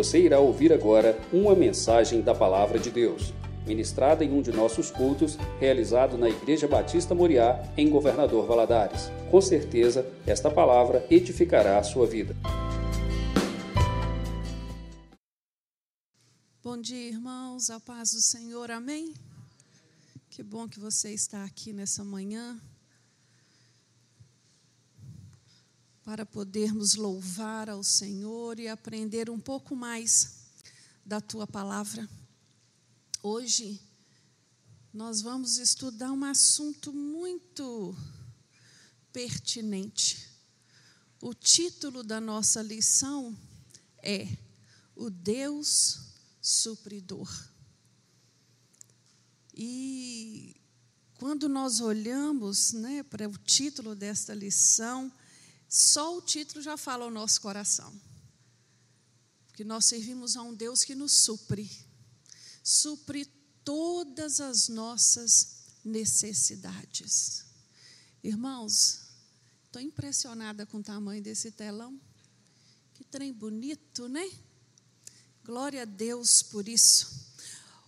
Você irá ouvir agora uma mensagem da Palavra de Deus, ministrada em um de nossos cultos, realizado na Igreja Batista Moriá, em Governador Valadares. Com certeza, esta palavra edificará a sua vida. Bom dia, irmãos, a paz do Senhor, amém? Que bom que você está aqui nessa manhã para podermos louvar ao Senhor e aprender um pouco mais da tua palavra. Hoje nós vamos estudar um assunto muito pertinente. O título da nossa lição é O Deus Supridor. E quando nós olhamos né, para o título desta lição, só o título já fala ao nosso coração. Porque nós servimos a um Deus que nos supre, supre todas as nossas necessidades. Irmãos, estou impressionada com o tamanho desse telão. Que trem bonito, né? Glória a Deus por isso.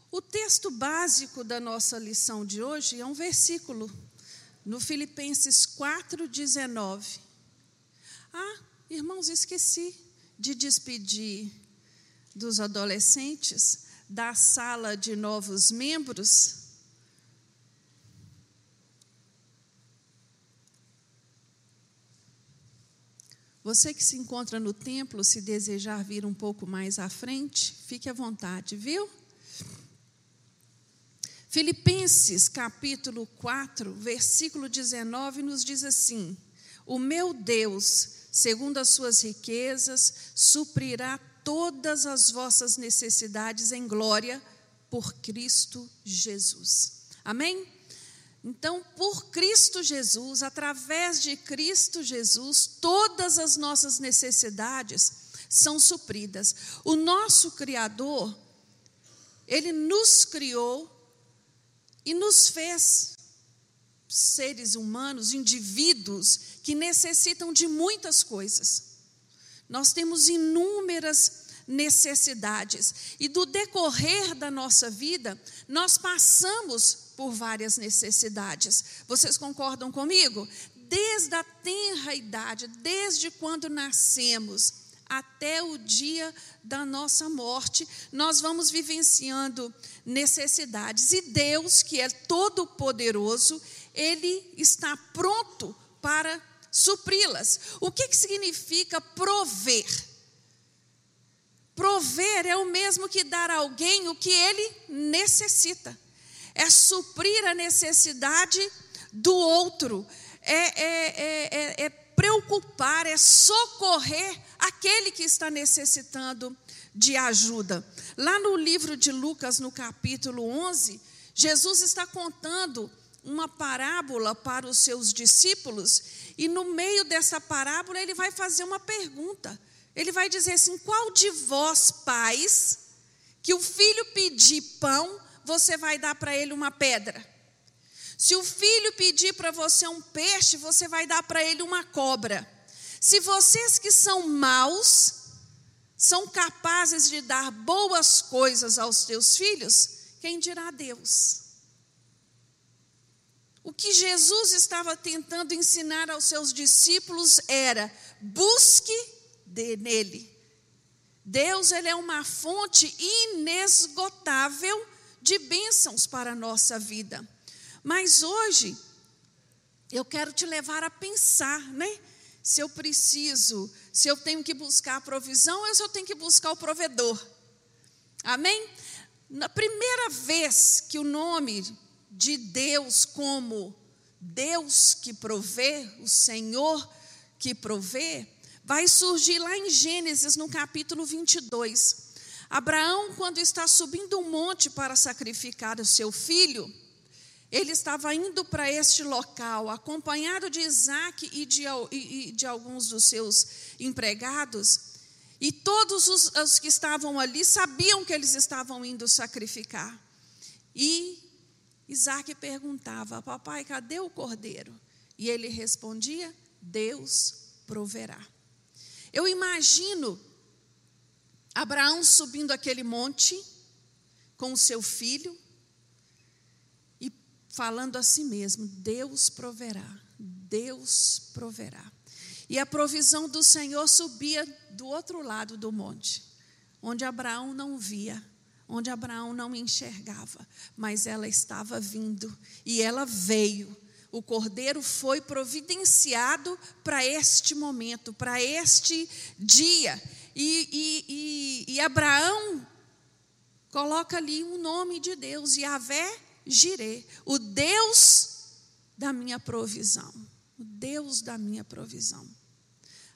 O texto básico da nossa lição de hoje é um versículo no Filipenses 4:19. Ah, irmãos, esqueci de despedir dos adolescentes da sala de novos membros. Você que se encontra no templo, se desejar vir um pouco mais à frente, fique à vontade, viu? Filipenses capítulo 4, versículo 19 nos diz assim: O meu Deus segundo as suas riquezas, suprirá todas as vossas necessidades em glória por Cristo Jesus. Amém? Então, por Cristo Jesus, através de Cristo Jesus, todas as nossas necessidades são supridas. O nosso Criador, Ele nos criou e nos fez seres humanos, indivíduos que necessitam de muitas coisas. Nós temos inúmeras necessidades e do decorrer da nossa vida, nós passamos por várias necessidades. Vocês concordam comigo? Desde a tenra idade, desde quando nascemos, até o dia da nossa morte, nós vamos vivenciando necessidades. E Deus, que é todo-poderoso, Ele está pronto para supri-las. O que, que significa prover? Prover é o mesmo que dar a alguém o que ele necessita, é suprir a necessidade do outro, é, é, é, é preocupar, é socorrer aquele que está necessitando de ajuda. Lá no livro de Lucas, no capítulo 11, Jesus está contando uma parábola para os seus discípulos, e no meio dessa parábola ele vai fazer uma pergunta. Ele vai dizer assim: qual de vós, pais, que o filho pedir pão, você vai dar para ele uma pedra? Se o filho pedir para você um peixe, você vai dar para ele uma cobra. Se vocês que são maus, são capazes de dar boas coisas aos seus filhos, quem dirá Deus? O que Jesus estava tentando ensinar aos seus discípulos era: busque de nele. Deus ele é uma fonte inesgotável de bênçãos para a nossa vida. Mas hoje eu quero te levar a pensar, né? Se eu preciso, se eu tenho que buscar a provisão eu tenho que buscar o provedor. Amém? Na primeira vez que o nome de Deus como Deus que provê, o Senhor que provê, vai surgir lá em Gênesis, no capítulo 22. Abraão, quando está subindo um monte para sacrificar o seu filho, ele estava indo para este local, acompanhado de Isaac e de, e de alguns dos seus empregados, e todos os, os que estavam ali sabiam que eles estavam indo sacrificar. E Isaac perguntava: Papai, cadê o cordeiro? E ele respondia: Deus proverá. Eu imagino Abraão subindo aquele monte com o seu filho e falando a si mesmo: Deus proverá, Deus proverá. E a provisão do Senhor subia do outro lado do monte, onde Abraão não via, onde Abraão não enxergava, mas ela estava vindo e ela veio. O cordeiro foi providenciado para este momento, para este dia. E, e, e, e, Abraão coloca ali um nome de Deus, Yahvé Jirê, o Deus da minha provisão. O Deus da minha provisão.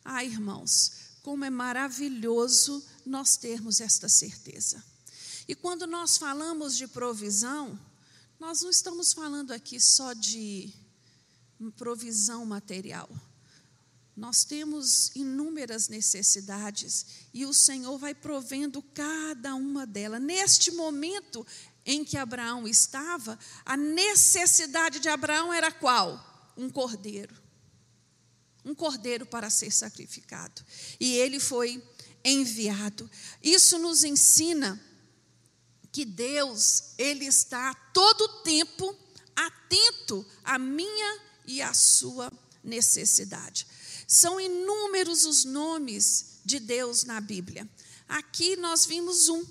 Ah, irmãos, como é maravilhoso nós termos esta certeza. E quando nós falamos de provisão, nós não estamos falando aqui só de provisão material. Nós temos inúmeras necessidades e o Senhor vai provendo cada uma delas. Neste momento em que Abraão estava, a necessidade de Abraão era qual? Um cordeiro um cordeiro para ser sacrificado. E ele foi enviado. Isso nos ensina que Deus, ele está todo o tempo atento à minha e à sua necessidade. São inúmeros os nomes de Deus na Bíblia. Aqui nós vimos um,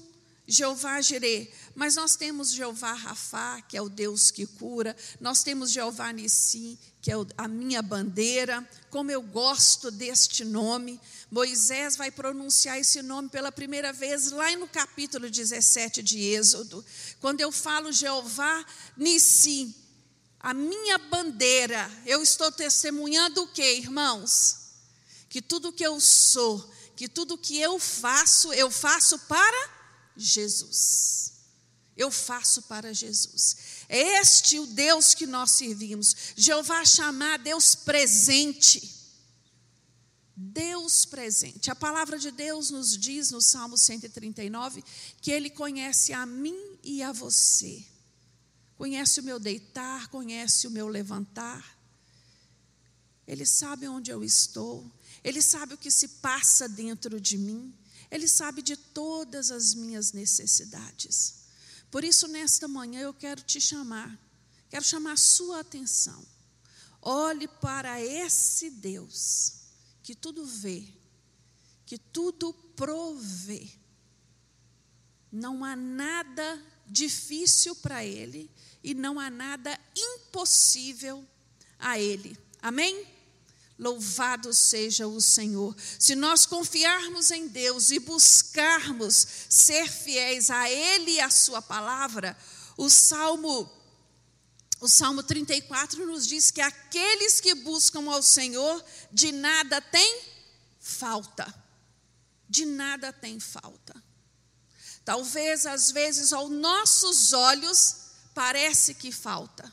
Jeová Jireh, mas nós temos Jeová Rafá, que é o Deus que cura, nós temos Jeová Nissi, que é a minha bandeira, como eu gosto deste nome. Moisés vai pronunciar esse nome pela primeira vez lá no capítulo 17 de Êxodo. Quando eu falo Jeová Nissi, a minha bandeira, eu estou testemunhando o que, irmãos? Que tudo que eu sou, que tudo que eu faço, eu faço para Jesus. Eu faço para Jesus. É este o Deus que nós servimos. Jeová chamar Deus presente. Deus presente. A palavra de Deus nos diz no Salmo 139 que Ele conhece a mim e a você. Conhece o meu deitar, conhece o meu levantar. Ele sabe onde eu estou. Ele sabe o que se passa dentro de mim. Ele sabe de todas as minhas necessidades. Por isso, nesta manhã, eu quero te chamar, quero chamar a sua atenção. Olhe para esse Deus que tudo vê, que tudo provê. Não há nada difícil para Ele e não há nada impossível a Ele. Amém? Louvado seja o Senhor. Se nós confiarmos em Deus e buscarmos ser fiéis a Ele e a Sua palavra, o Salmo, o Salmo 34 nos diz que aqueles que buscam ao Senhor de nada tem falta. De nada tem falta. Talvez às vezes aos nossos olhos parece que falta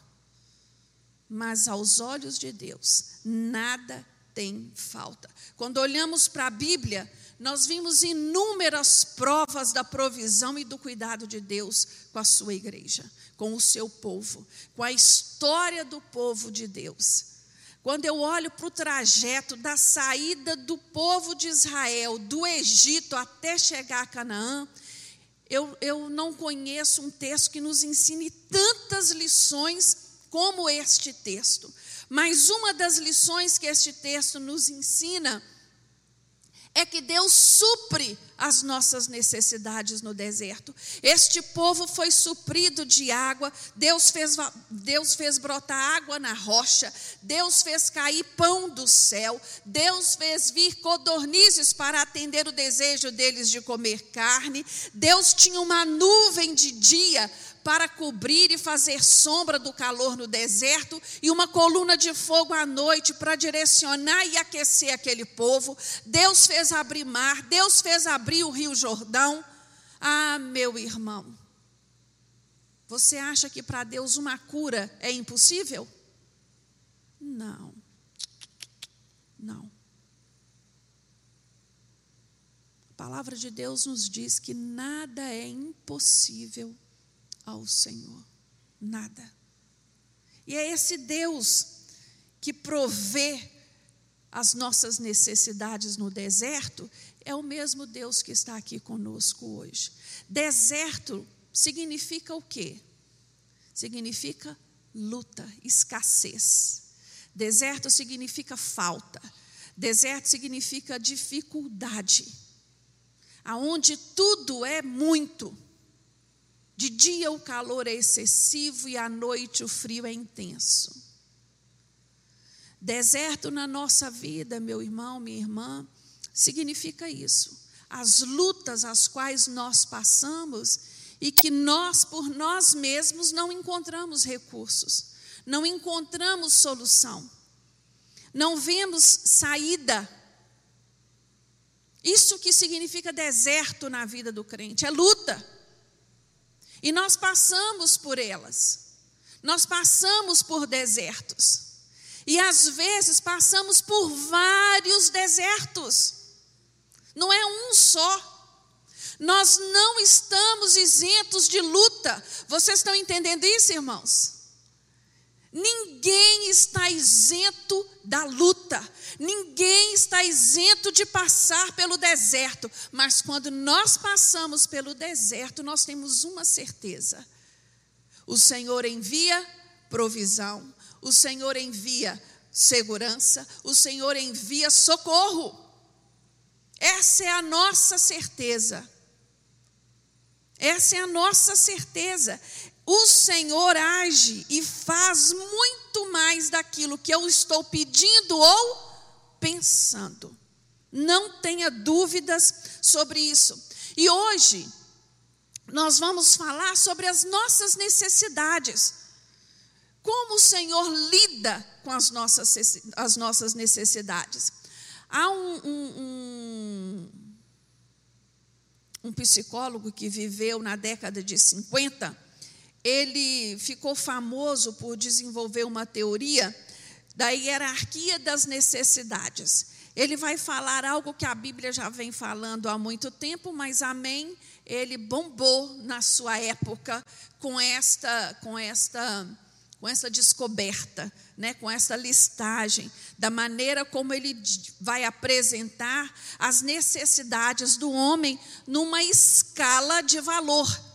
mas aos olhos de Deus, nada tem falta. Quando olhamos para a Bíblia, nós vimos inúmeras provas da provisão e do cuidado de Deus com a sua igreja, com o seu povo, com a história do povo de Deus. Quando eu olho para o trajeto da saída do povo de Israel do Egito até chegar a Canaã, eu, eu não conheço um texto que nos ensine tantas lições como este texto. Mas uma das lições que este texto nos ensina é que Deus supre as nossas necessidades no deserto. Este povo foi suprido de água, Deus fez, Deus fez brotar água na rocha, Deus fez cair pão do céu, Deus fez vir codornizes para atender o desejo deles de comer carne, Deus tinha uma nuvem de dia para cobrir e fazer sombra do calor no deserto, e uma coluna de fogo à noite para direcionar e aquecer aquele povo. Deus fez abrir mar, Deus fez abrir o rio Jordão. Ah, meu irmão, você acha que para Deus uma cura é impossível? Não. Não. A palavra de Deus nos diz que nada é impossível ao Senhor. Nada. E é esse Deus que provê as nossas necessidades no deserto, é o mesmo Deus que está aqui conosco hoje. Deserto significa o quê? Significa luta, escassez. Deserto significa falta. Deserto significa dificuldade. Aonde tudo é muito. De dia o calor é excessivo e à noite o frio é intenso. Deserto na nossa vida, meu irmão, minha irmã, significa isso. As lutas às quais nós passamos e que nós, por nós mesmos, não encontramos recursos, não encontramos solução, não vemos saída. Isso que significa deserto na vida do crente, é luta. E nós passamos por elas, nós passamos por desertos. E às vezes passamos por vários desertos, não é um só. Nós não estamos isentos de luta. Vocês estão entendendo isso, irmãos? Ninguém está isento da luta, ninguém está isento de passar pelo deserto, mas quando nós passamos pelo deserto, nós temos uma certeza: o Senhor envia provisão, o Senhor envia segurança, o Senhor envia socorro. Essa é a nossa certeza. Essa é a nossa certeza. O Senhor age e faz muito mais daquilo que eu estou pedindo ou pensando. Não tenha dúvidas sobre isso. E hoje nós vamos falar sobre as nossas necessidades. Como o Senhor lida com as nossas, as nossas necessidades. Há um, um, um um psicólogo que viveu na década de 50, ele ficou famoso por desenvolver uma teoria da hierarquia das necessidades. Ele vai falar algo que a Bíblia já vem falando há muito tempo, mas amém, ele bombou na sua época com esta com esta com essa descoberta, né, com essa listagem da maneira como ele vai apresentar as necessidades do homem numa escala de valor.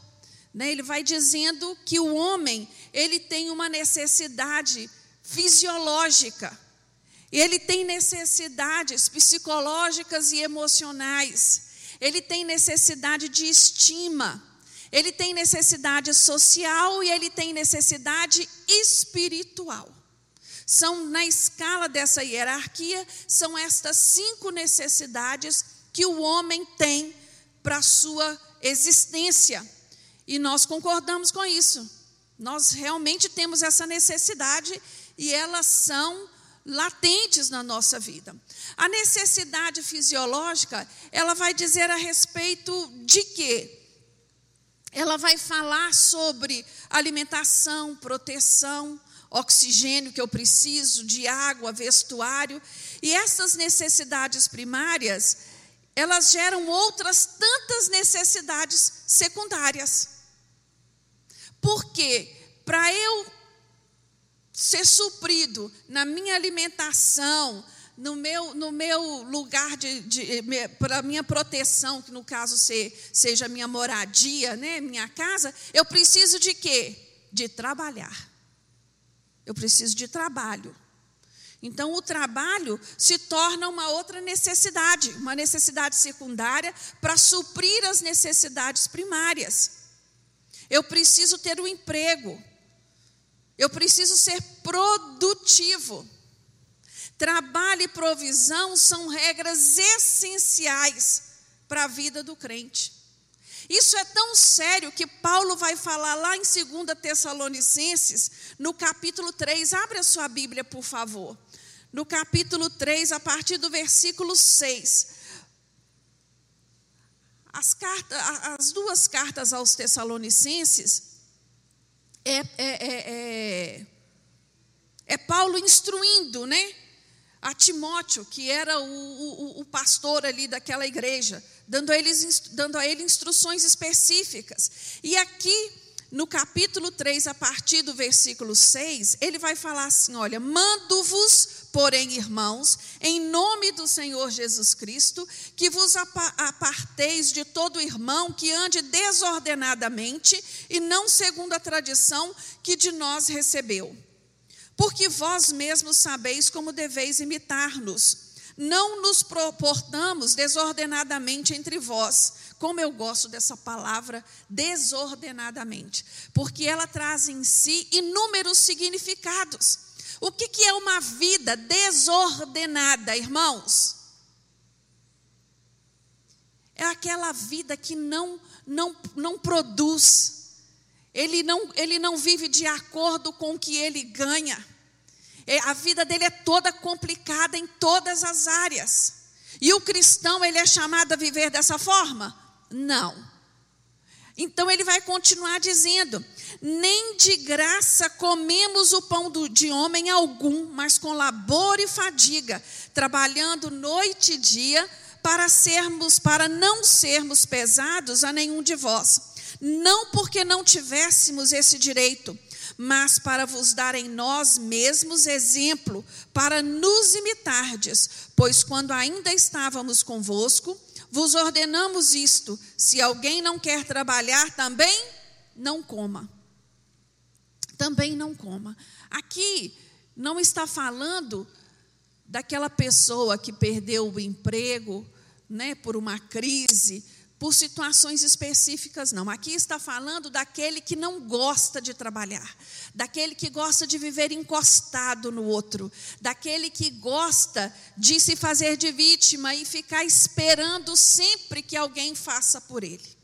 Né? Ele vai dizendo que o homem ele tem uma necessidade fisiológica, ele tem necessidades psicológicas e emocionais, ele tem necessidade de estima, ele tem necessidade social e ele tem necessidade espiritual. São, na escala dessa hierarquia, são estas cinco necessidades que o homem tem para a sua existência. E nós concordamos com isso. Nós realmente temos essa necessidade e elas são latentes na nossa vida. A necessidade fisiológica, ela vai dizer a respeito de quê? ela vai falar sobre alimentação, proteção, oxigênio que eu preciso, de água, vestuário. E essas necessidades primárias, elas geram outras tantas necessidades secundárias. Porque para eu ser suprido na minha alimentação, no meu, no meu lugar de, de para minha proteção, que no caso se, seja minha moradia, né, minha casa, eu preciso de quê? De trabalhar. Eu preciso de trabalho. Então, o trabalho se torna uma outra necessidade, uma necessidade secundária para suprir as necessidades primárias. Eu preciso ter um emprego. Eu preciso ser produtivo. Trabalho e provisão são regras essenciais para a vida do crente. Isso é tão sério que Paulo vai falar lá em 2 Tessalonicenses, no capítulo 3. Abre a sua Bíblia, por favor. No capítulo 3, a partir do versículo 6. As, cartas, as duas cartas aos Tessalonicenses é, é, é, é, é Paulo instruindo, né? a Timóteo, que era o, o, o, pastor ali daquela igreja, dando a, eles, dando a ele instruções específicas. E aqui no capítulo 3, a partir do versículo 6, ele vai falar assim: Olha, mando-vos, porém, irmãos, em nome do Senhor Jesus Cristo, que vos aparteis de todo irmão que ande desordenadamente e não segundo a tradição que de nós recebeu. Porque vós mesmos sabeis como deveis imitar-nos. Não nos proportamos desordenadamente entre vós como eu gosto dessa palavra desordenadamente, porque ela traz em si inúmeros significados. O que, que é uma vida desordenada, irmãos? É aquela vida que não, não, não produz, ele não, ele não vive de acordo com o que ele ganha. É, a vida dele é toda complicada em todas as áreas. E o cristão, ele é chamado a viver dessa forma? Não. Então ele vai continuar dizendo: nem de graça comemos o pão do, de homem algum, mas com labor e fadiga, trabalhando noite e dia para sermos, para não sermos pesados a nenhum de vós. Não porque não tivéssemos esse direito, mas para vos dar em nós mesmos exemplo, para nos imitardes, pois quando ainda estávamos convosco, vos ordenamos isto: se alguém não quer trabalhar, também não coma. Também não coma. Aqui não está falando daquela pessoa que perdeu o emprego, né, por uma crise, por situações específicas, não. Aqui está falando daquele que não gosta de trabalhar, daquele que gosta de viver encostado no outro, daquele que gosta de se fazer de vítima e ficar esperando sempre que alguém faça por ele.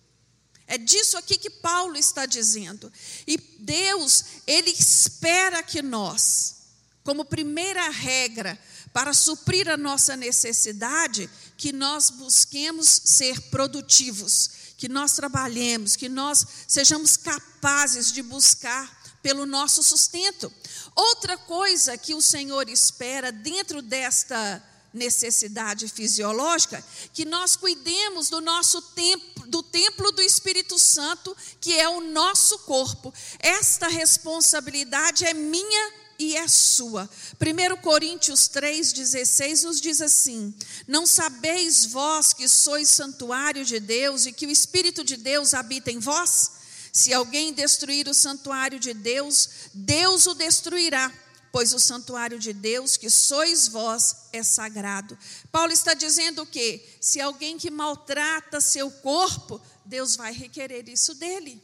É disso aqui que Paulo está dizendo. E Deus, Ele espera que nós, como primeira regra, para suprir a nossa necessidade, que nós busquemos ser produtivos, que nós trabalhemos, que nós sejamos capazes de buscar pelo nosso sustento. Outra coisa que o Senhor espera dentro desta necessidade fisiológica, que nós cuidemos do nosso templo, do templo do Espírito Santo, que é o nosso corpo. Esta responsabilidade é minha e é sua. 1 Coríntios 3,16 nos diz assim: Não sabeis vós que sois santuário de Deus e que o Espírito de Deus habita em vós? Se alguém destruir o santuário de Deus, Deus o destruirá, pois o santuário de Deus, que sois vós, é sagrado. Paulo está dizendo o quê? Se alguém que maltrata seu corpo, Deus vai requerer isso dele.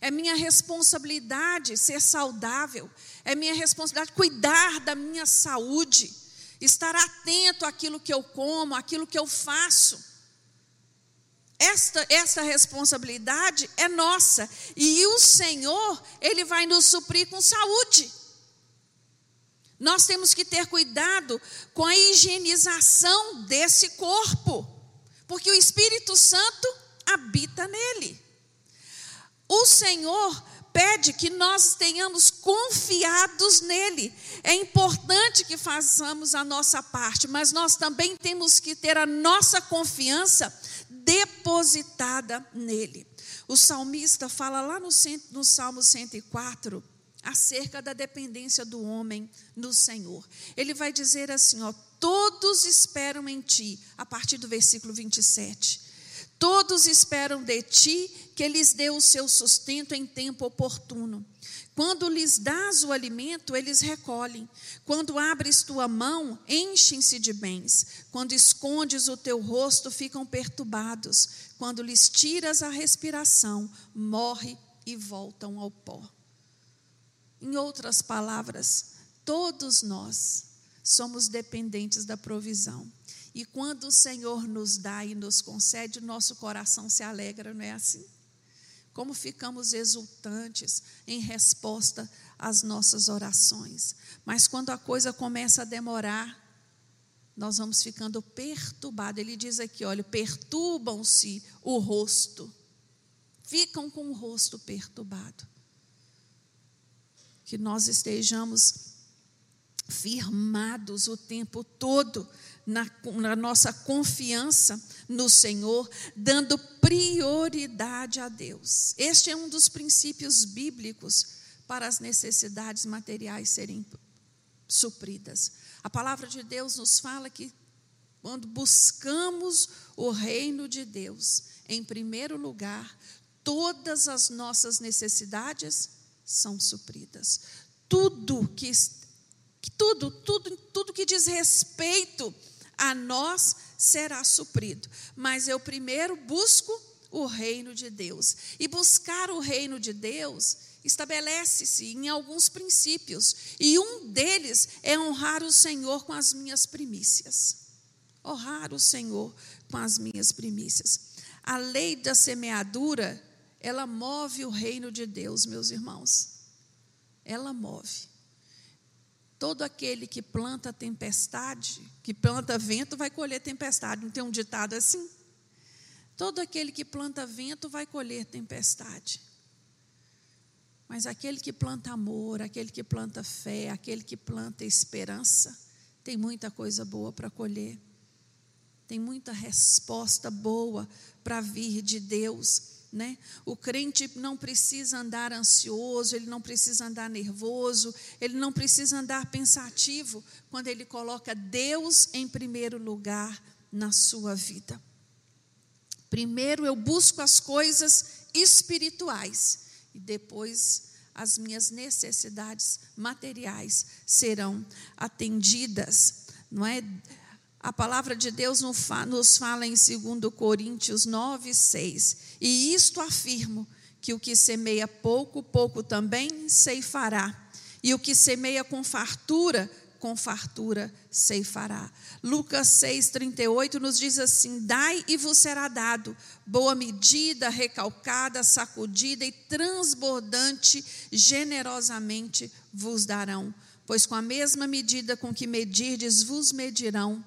É minha responsabilidade ser saudável. É minha responsabilidade cuidar da minha saúde. Estar atento àquilo que eu como, àquilo que eu faço. Esta, esta responsabilidade é nossa. E o Senhor, Ele vai nos suprir com saúde. Nós temos que ter cuidado com a higienização desse corpo, porque o Espírito Santo habita nele. O Senhor pede que nós tenhamos confiados nele. É importante que façamos a nossa parte, mas nós também temos que ter a nossa confiança depositada nele. O salmista fala lá no, no Salmo 104 acerca da dependência do homem no Senhor. Ele vai dizer assim, ó, todos esperam em ti, a partir do versículo 27. Todos esperam de ti que lhes dê o seu sustento em tempo oportuno. Quando lhes dás o alimento, eles recolhem. Quando abres tua mão, enchem-se de bens. Quando escondes o teu rosto, ficam perturbados. Quando lhes tiras a respiração, morre e voltam ao pó. Em outras palavras, todos nós somos dependentes da provisão. E quando o Senhor nos dá e nos concede, nosso coração se alegra, não é assim? Como ficamos exultantes em resposta às nossas orações. Mas quando a coisa começa a demorar, nós vamos ficando perturbados. Ele diz aqui: olha, perturbam-se o rosto, ficam com o rosto perturbado. Que nós estejamos firmados o tempo todo na, na, nossa confiança no Senhor, dando prioridade a Deus. Este é um dos princípios bíblicos para as necessidades materiais serem supridas. A palavra de Deus nos fala que quando buscamos o reino de Deus, em primeiro lugar, todas as nossas necessidades são supridas. Tudo que tudo, tudo, tudo que diz respeito a nós será suprido. Mas eu primeiro busco o reino de Deus. E buscar o reino de Deus estabelece-se em alguns princípios, e um deles é honrar o Senhor com as minhas primícias. Honrar o Senhor com as minhas primícias. A lei da semeadura, ela move o reino de Deus, meus irmãos. Ela move. Todo aquele que planta tempestade, que planta vento, vai colher tempestade. Não tem um ditado assim? Todo aquele que planta vento vai colher tempestade. Mas aquele que planta amor, aquele que planta fé, aquele que planta esperança, tem muita coisa boa para colher. Tem muita resposta boa para vir de Deus. Né? O crente não precisa andar ansioso, ele não precisa andar nervoso, ele não precisa andar pensativo quando ele coloca Deus em primeiro lugar na sua vida. Primeiro eu busco as coisas espirituais e depois as minhas necessidades materiais serão atendidas, não é? A palavra de Deus nos fala em 2 Coríntios 9, 6. E isto afirmo: que o que semeia pouco, pouco também ceifará. E o que semeia com fartura, com fartura ceifará. Lucas 6,38 nos diz assim: Dai e vos será dado, boa medida, recalcada, sacudida e transbordante, generosamente vos darão. Pois com a mesma medida com que medirdes, vos medirão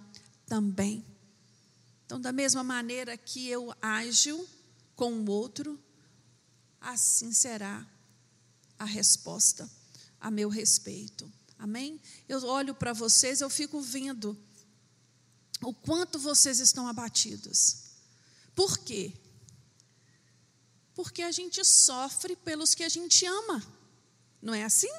também. Então, da mesma maneira que eu ajo com o outro, assim será a resposta a meu respeito. Amém? Eu olho para vocês, eu fico vendo o quanto vocês estão abatidos. Por quê? Porque a gente sofre pelos que a gente ama. Não é assim?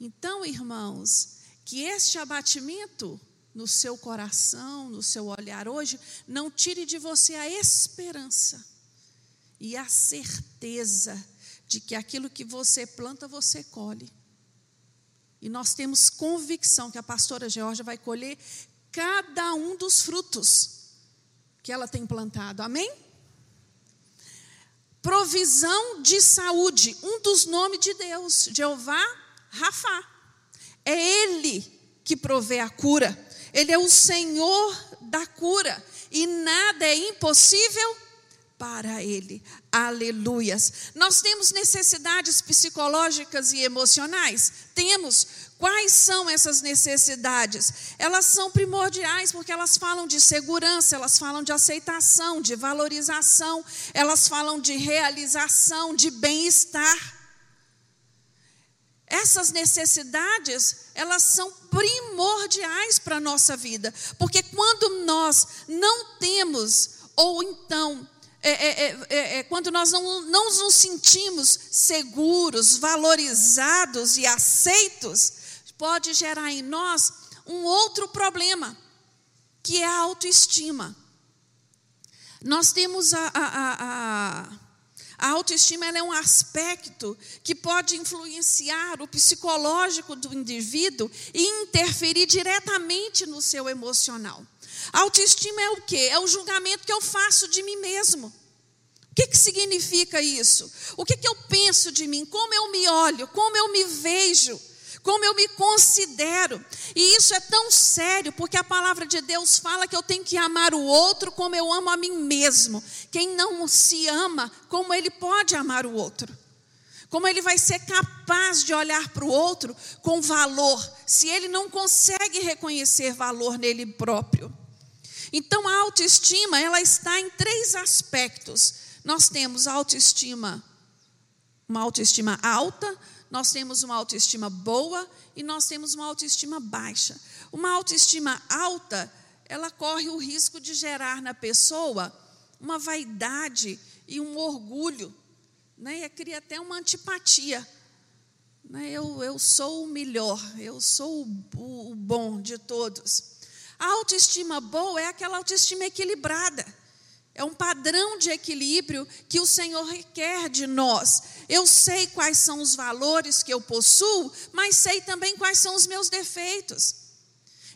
Então, irmãos, que este abatimento no seu coração, no seu olhar hoje, não tire de você a esperança e a certeza de que aquilo que você planta, você colhe. E nós temos convicção que a pastora Georgia vai colher cada um dos frutos que ela tem plantado. Amém? Provisão de saúde, um dos nomes de Deus, Jeová Rafa. É Ele que provê a cura. Ele é o Senhor da cura e nada é impossível para Ele. Aleluias. Nós temos necessidades psicológicas e emocionais? Temos. Quais são essas necessidades? Elas são primordiais porque elas falam de segurança, elas falam de aceitação, de valorização, elas falam de realização, de bem-estar. Essas necessidades, elas são primordiais para a nossa vida, porque quando nós não temos, ou então, é, é, é, é, quando nós não, não nos sentimos seguros, valorizados e aceitos, pode gerar em nós um outro problema, que é a autoestima. Nós temos a, a, a, a a autoestima é um aspecto que pode influenciar o psicológico do indivíduo e interferir diretamente no seu emocional. A autoestima é o quê? É o julgamento que eu faço de mim mesmo. O que, que significa isso? O que, que eu penso de mim? Como eu me olho? Como eu me vejo? Como eu me considero. E isso é tão sério, porque a palavra de Deus fala que eu tenho que amar o outro como eu amo a mim mesmo. Quem não se ama, como ele pode amar o outro? Como ele vai ser capaz de olhar para o outro com valor, se ele não consegue reconhecer valor nele próprio? Então a autoestima, ela está em três aspectos. Nós temos a autoestima, uma autoestima alta, nós temos uma autoestima boa e nós temos uma autoestima baixa. Uma autoestima alta, ela corre o risco de gerar na pessoa uma vaidade e um orgulho, né? E cria até uma antipatia. Né? Eu, eu sou o melhor, eu sou o, o bom de todos. A autoestima boa é aquela autoestima equilibrada. É um padrão de equilíbrio que o Senhor requer de nós. Eu sei quais são os valores que eu possuo, mas sei também quais são os meus defeitos.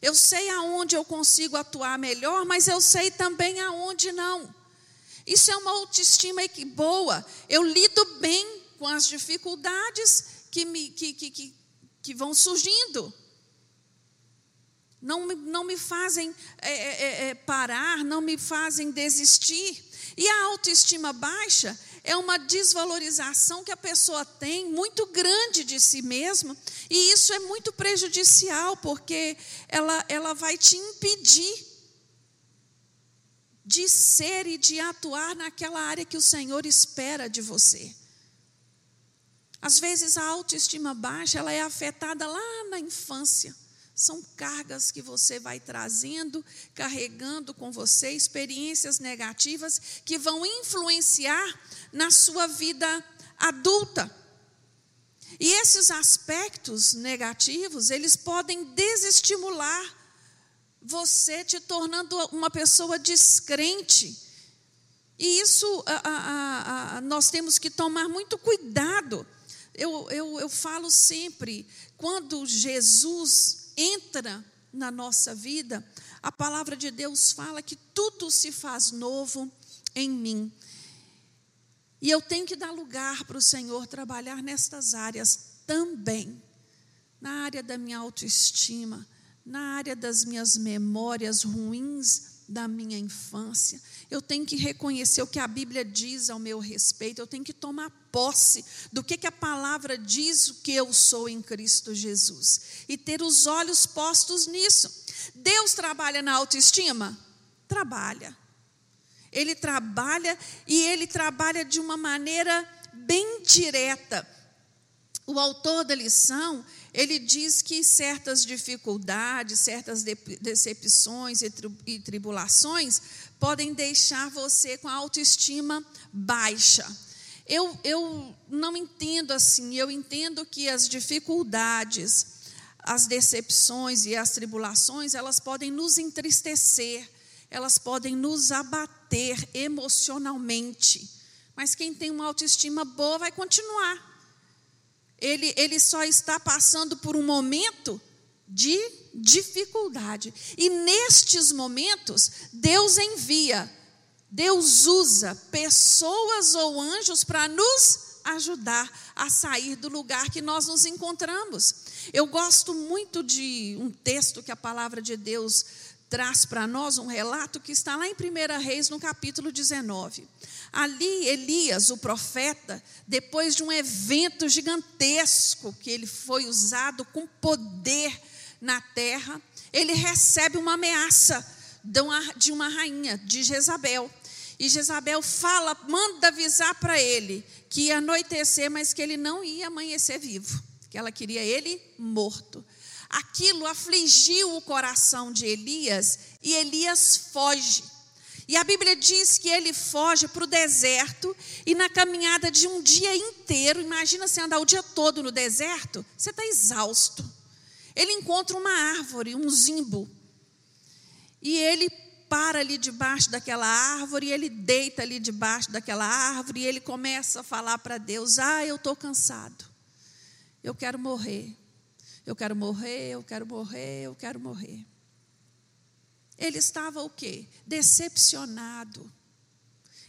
Eu sei aonde eu consigo atuar melhor, mas eu sei também aonde não. Isso é uma autoestima boa. Eu lido bem com as dificuldades que, me, que, que, que, que vão surgindo. Não, não me fazem é, é, é, é, parar, não me fazem desistir. E a autoestima baixa é uma desvalorização que a pessoa tem muito grande de si mesma, e isso é muito prejudicial, porque ela, ela vai te impedir de ser e de atuar naquela área que o Senhor espera de você. Às vezes a autoestima baixa, ela é afetada lá na infância. São cargas que você vai trazendo, carregando com você, experiências negativas que vão influenciar na sua vida adulta. E esses aspectos negativos, eles podem desestimular você te tornando uma pessoa descrente. E isso a, a, a, nós temos que tomar muito cuidado. Eu, eu, eu falo sempre, quando Jesus entra na nossa vida, a palavra de Deus fala que tudo se faz novo em mim. E eu tenho que dar lugar para o Senhor trabalhar nestas áreas também, na área da minha autoestima, na área das minhas memórias ruins da minha infância. Eu tenho que reconhecer o que a Bíblia diz ao meu respeito, eu tenho que tomar posse do que, que a palavra diz o que eu sou em Cristo Jesus e ter os olhos postos nisso. Deus trabalha na autoestima? Trabalha. Ele trabalha e ele trabalha de uma maneira bem direta. O autor da lição, ele diz que certas dificuldades, certas decepções e tribulações podem deixar você com a autoestima baixa. Eu, eu não entendo assim, eu entendo que as dificuldades, as decepções e as tribulações, elas podem nos entristecer, elas podem nos abater emocionalmente. Mas quem tem uma autoestima boa vai continuar. Ele, ele só está passando por um momento de dificuldade. E nestes momentos, Deus envia, Deus usa pessoas ou anjos para nos ajudar a sair do lugar que nós nos encontramos. Eu gosto muito de um texto que a palavra de Deus traz para nós, um relato que está lá em 1 Reis, no capítulo 19. Ali, Elias, o profeta, depois de um evento gigantesco, que ele foi usado com poder na terra, ele recebe uma ameaça de uma rainha, de Jezabel. E Jezabel fala, manda avisar para ele que ia anoitecer, mas que ele não ia amanhecer vivo, que ela queria ele morto. Aquilo afligiu o coração de Elias e Elias foge. E a Bíblia diz que ele foge para o deserto e na caminhada de um dia inteiro, imagina você andar o dia todo no deserto, você está exausto. Ele encontra uma árvore, um zimbo, e ele para ali debaixo daquela árvore, e ele deita ali debaixo daquela árvore, e ele começa a falar para Deus: Ah, eu estou cansado, eu quero morrer, eu quero morrer, eu quero morrer, eu quero morrer. Ele estava o quê? Decepcionado.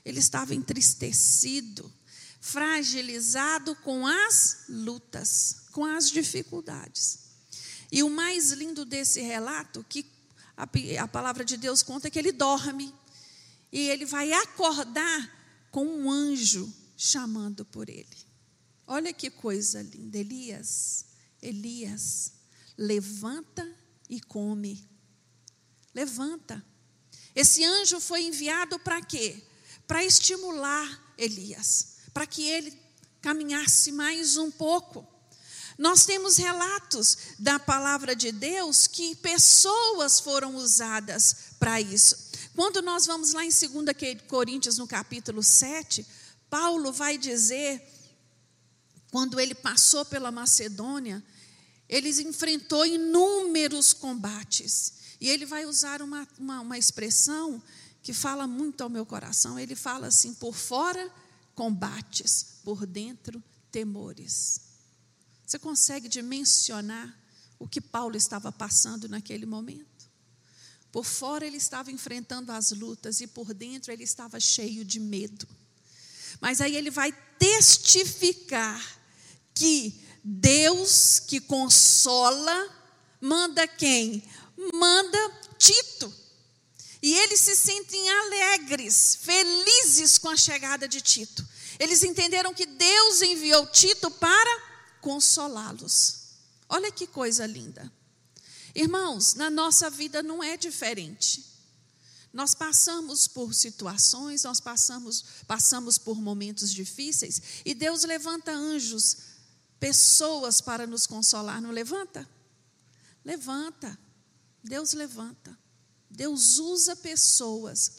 Ele estava entristecido, fragilizado com as lutas, com as dificuldades. E o mais lindo desse relato, que a, a palavra de Deus conta, é que ele dorme. E ele vai acordar com um anjo chamando por ele. Olha que coisa linda. Elias, Elias, levanta e come. Levanta. Esse anjo foi enviado para quê? Para estimular Elias, para que ele caminhasse mais um pouco. Nós temos relatos da palavra de Deus que pessoas foram usadas para isso. Quando nós vamos lá em 2 Coríntios, no capítulo 7, Paulo vai dizer, quando ele passou pela Macedônia, ele enfrentou inúmeros combates. E ele vai usar uma, uma, uma expressão que fala muito ao meu coração. Ele fala assim: por fora, combates, por dentro, temores. Você consegue dimensionar o que Paulo estava passando naquele momento? Por fora ele estava enfrentando as lutas e por dentro ele estava cheio de medo. Mas aí ele vai testificar que Deus que consola, manda quem? Manda Tito. E eles se sentem alegres, felizes com a chegada de Tito. Eles entenderam que Deus enviou Tito para consolá-los. Olha que coisa linda. Irmãos, na nossa vida não é diferente. Nós passamos por situações, nós passamos, passamos por momentos difíceis, e Deus levanta anjos, pessoas para nos consolar, não levanta? Levanta. Deus levanta. Deus usa pessoas.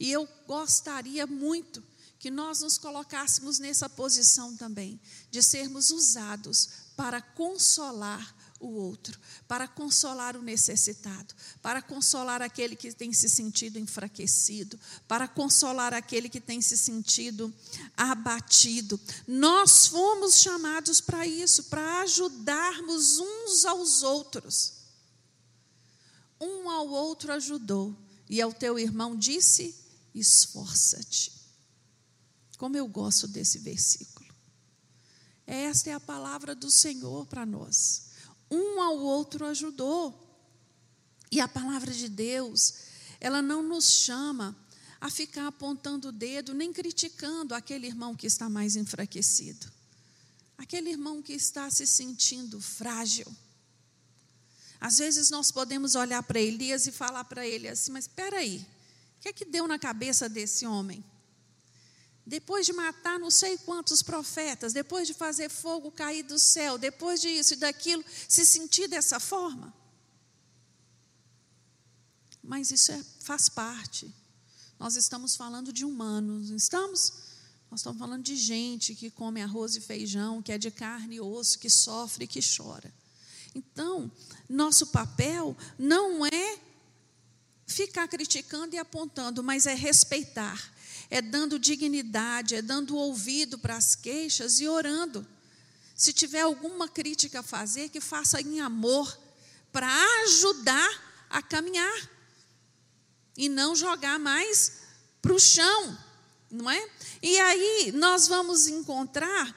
E eu gostaria muito que nós nos colocássemos nessa posição também, de sermos usados para consolar o outro, para consolar o necessitado, para consolar aquele que tem se sentido enfraquecido, para consolar aquele que tem se sentido abatido. Nós fomos chamados para isso, para ajudarmos uns aos outros. Um ao outro ajudou, e ao teu irmão disse: esforça-te. Como eu gosto desse versículo. Esta é a palavra do Senhor para nós. Um ao outro ajudou. E a palavra de Deus, ela não nos chama a ficar apontando o dedo, nem criticando aquele irmão que está mais enfraquecido. Aquele irmão que está se sentindo frágil. Às vezes nós podemos olhar para Elias e falar para ele assim: Mas espera aí, o que é que deu na cabeça desse homem? Depois de matar não sei quantos profetas, depois de fazer fogo cair do céu, depois disso e daquilo, se sentir dessa forma. Mas isso é, faz parte. Nós estamos falando de humanos, não estamos? Nós estamos falando de gente que come arroz e feijão, que é de carne e osso, que sofre e que chora. Então, nosso papel não é ficar criticando e apontando, mas é respeitar é dando dignidade, é dando ouvido para as queixas e orando. Se tiver alguma crítica a fazer, que faça em amor, para ajudar a caminhar. E não jogar mais para o chão, não é? E aí nós vamos encontrar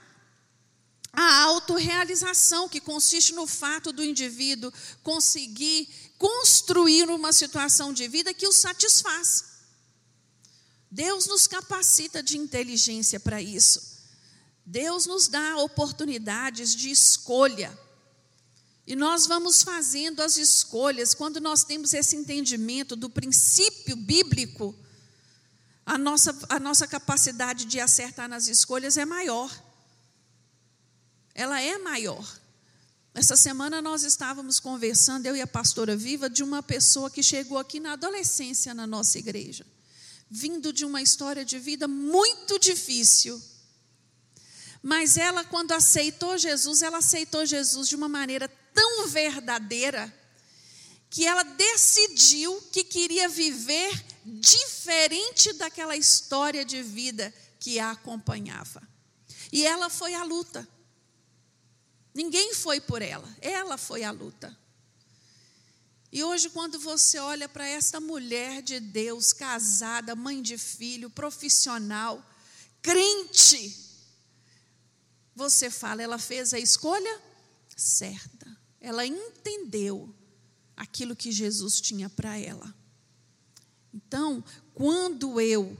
a autorrealização, que consiste no fato do indivíduo conseguir construir uma situação de vida que o satisfaz. Deus nos capacita de inteligência para isso. Deus nos dá oportunidades de escolha. E nós vamos fazendo as escolhas quando nós temos esse entendimento do princípio bíblico. A nossa, a nossa capacidade de acertar nas escolhas é maior. Ela é maior. Essa semana nós estávamos conversando, eu e a pastora Viva, de uma pessoa que chegou aqui na adolescência na nossa igreja vindo de uma história de vida muito difícil. Mas ela, quando aceitou Jesus, ela aceitou Jesus de uma maneira tão verdadeira, que ela decidiu que queria viver diferente daquela história de vida que a acompanhava. E ela foi à luta. Ninguém foi por ela, ela foi à luta. E hoje, quando você olha para esta mulher de Deus, casada, mãe de filho, profissional, crente, você fala, ela fez a escolha certa. Ela entendeu aquilo que Jesus tinha para ela. Então, quando eu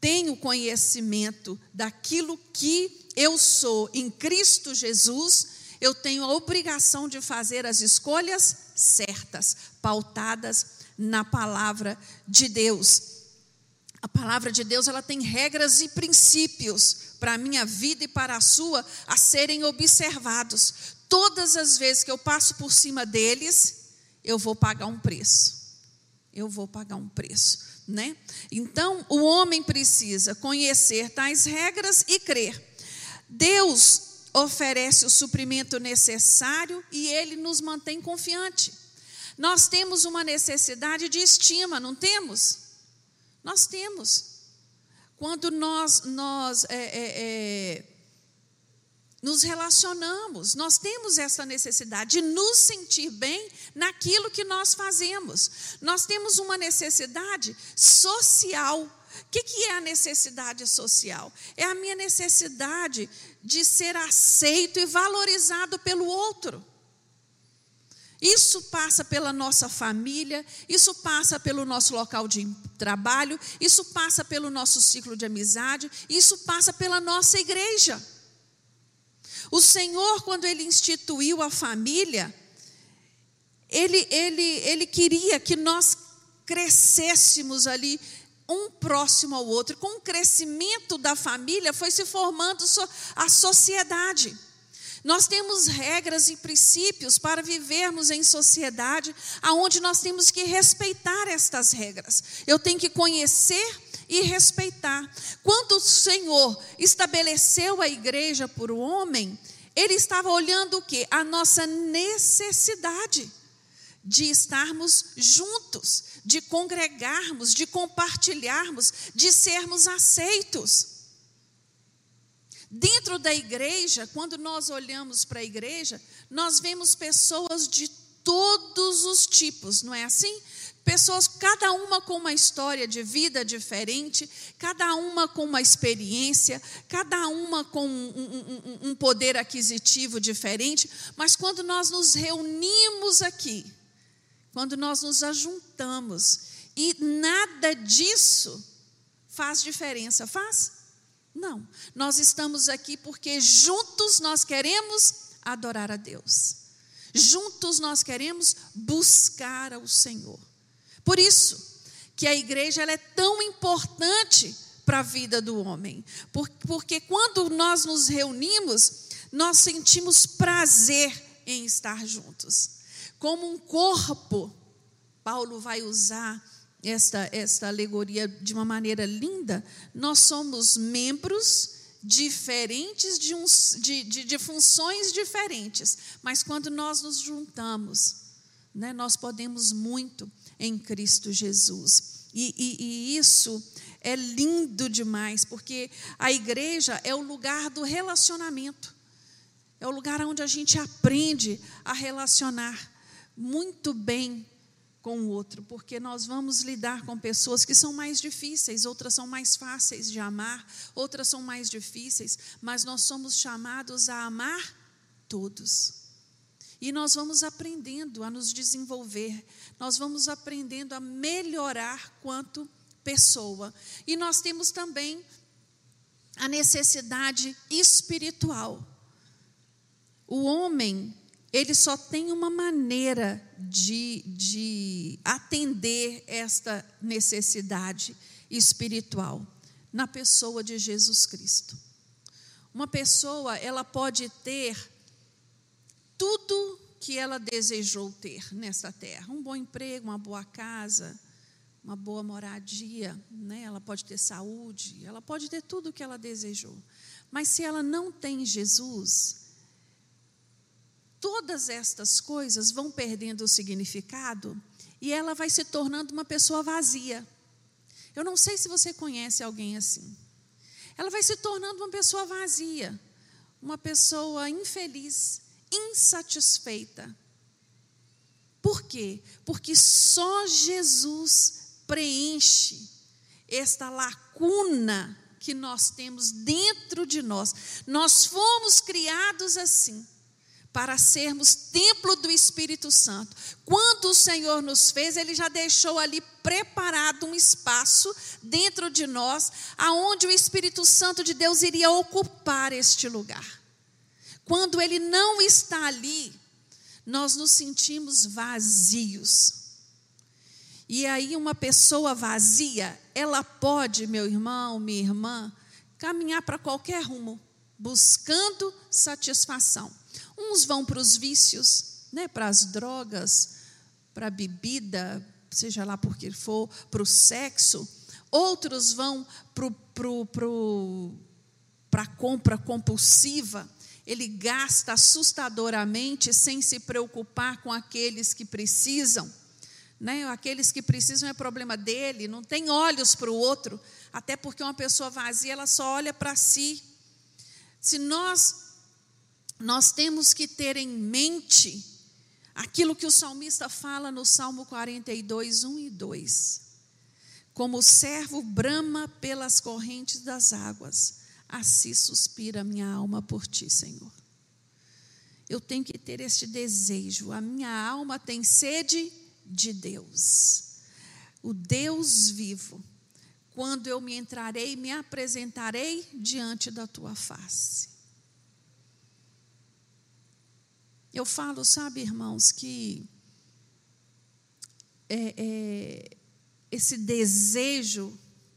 tenho conhecimento daquilo que eu sou em Cristo Jesus, eu tenho a obrigação de fazer as escolhas certas, pautadas na palavra de Deus. A palavra de Deus, ela tem regras e princípios para a minha vida e para a sua a serem observados. todas as vezes que eu passo por cima deles, eu vou pagar um preço. Eu vou pagar um preço, né? Então, o homem precisa conhecer tais regras e crer. Deus oferece o suprimento necessário e ele nos mantém confiante. Nós temos uma necessidade de estima, não temos? Nós temos. Quando nós, nós é, é, é, nos relacionamos, nós temos essa necessidade de nos sentir bem naquilo que nós fazemos. Nós temos uma necessidade social. O que, que é a necessidade social? É a minha necessidade de ser aceito e valorizado pelo outro. Isso passa pela nossa família, isso passa pelo nosso local de trabalho, isso passa pelo nosso ciclo de amizade, isso passa pela nossa igreja. O Senhor, quando Ele instituiu a família, Ele, ele, ele queria que nós crescêssemos ali um próximo ao outro. Com o crescimento da família, foi se formando a sociedade. Nós temos regras e princípios para vivermos em sociedade, aonde nós temos que respeitar estas regras. Eu tenho que conhecer e respeitar. Quando o Senhor estabeleceu a igreja por o homem, ele estava olhando o que? A nossa necessidade de estarmos juntos, de congregarmos, de compartilharmos, de sermos aceitos. Dentro da igreja, quando nós olhamos para a igreja, nós vemos pessoas de todos os tipos, não é assim? Pessoas, cada uma com uma história de vida diferente, cada uma com uma experiência, cada uma com um, um, um poder aquisitivo diferente, mas quando nós nos reunimos aqui, quando nós nos ajuntamos, e nada disso faz diferença, faz? Não. Nós estamos aqui porque juntos nós queremos adorar a Deus. Juntos nós queremos buscar ao Senhor. Por isso que a igreja é tão importante para a vida do homem. Porque quando nós nos reunimos, nós sentimos prazer em estar juntos. Como um corpo, Paulo vai usar esta, esta alegoria de uma maneira linda, nós somos membros diferentes de, uns, de, de, de funções diferentes, mas quando nós nos juntamos, né, nós podemos muito em Cristo Jesus. E, e, e isso é lindo demais, porque a igreja é o lugar do relacionamento, é o lugar onde a gente aprende a relacionar muito bem com o outro, porque nós vamos lidar com pessoas que são mais difíceis, outras são mais fáceis de amar, outras são mais difíceis, mas nós somos chamados a amar todos. E nós vamos aprendendo a nos desenvolver, nós vamos aprendendo a melhorar quanto pessoa. E nós temos também a necessidade espiritual. O homem ele só tem uma maneira de, de atender esta necessidade espiritual na pessoa de Jesus Cristo. Uma pessoa, ela pode ter tudo que ela desejou ter nessa terra: um bom emprego, uma boa casa, uma boa moradia, né? ela pode ter saúde, ela pode ter tudo o que ela desejou. Mas se ela não tem Jesus, todas estas coisas vão perdendo o significado e ela vai se tornando uma pessoa vazia. Eu não sei se você conhece alguém assim. Ela vai se tornando uma pessoa vazia, uma pessoa infeliz, insatisfeita. Por quê? Porque só Jesus preenche esta lacuna que nós temos dentro de nós. Nós fomos criados assim para sermos templo do Espírito Santo. Quando o Senhor nos fez, ele já deixou ali preparado um espaço dentro de nós, aonde o Espírito Santo de Deus iria ocupar este lugar. Quando ele não está ali, nós nos sentimos vazios. E aí, uma pessoa vazia, ela pode, meu irmão, minha irmã, caminhar para qualquer rumo, buscando satisfação. Uns vão para os vícios, né, para as drogas, para a bebida, seja lá por que for, para o sexo. Outros vão para a compra compulsiva. Ele gasta assustadoramente sem se preocupar com aqueles que precisam. Né? Aqueles que precisam é problema dele, não tem olhos para o outro, até porque uma pessoa vazia, ela só olha para si. Se nós nós temos que ter em mente aquilo que o salmista fala no Salmo 42, 1 e 2. Como o servo brama pelas correntes das águas, assim suspira minha alma por ti, Senhor. Eu tenho que ter este desejo. A minha alma tem sede de Deus. O Deus vivo. Quando eu me entrarei, me apresentarei diante da tua face. Eu falo, sabe, irmãos, que é, é, esse desejo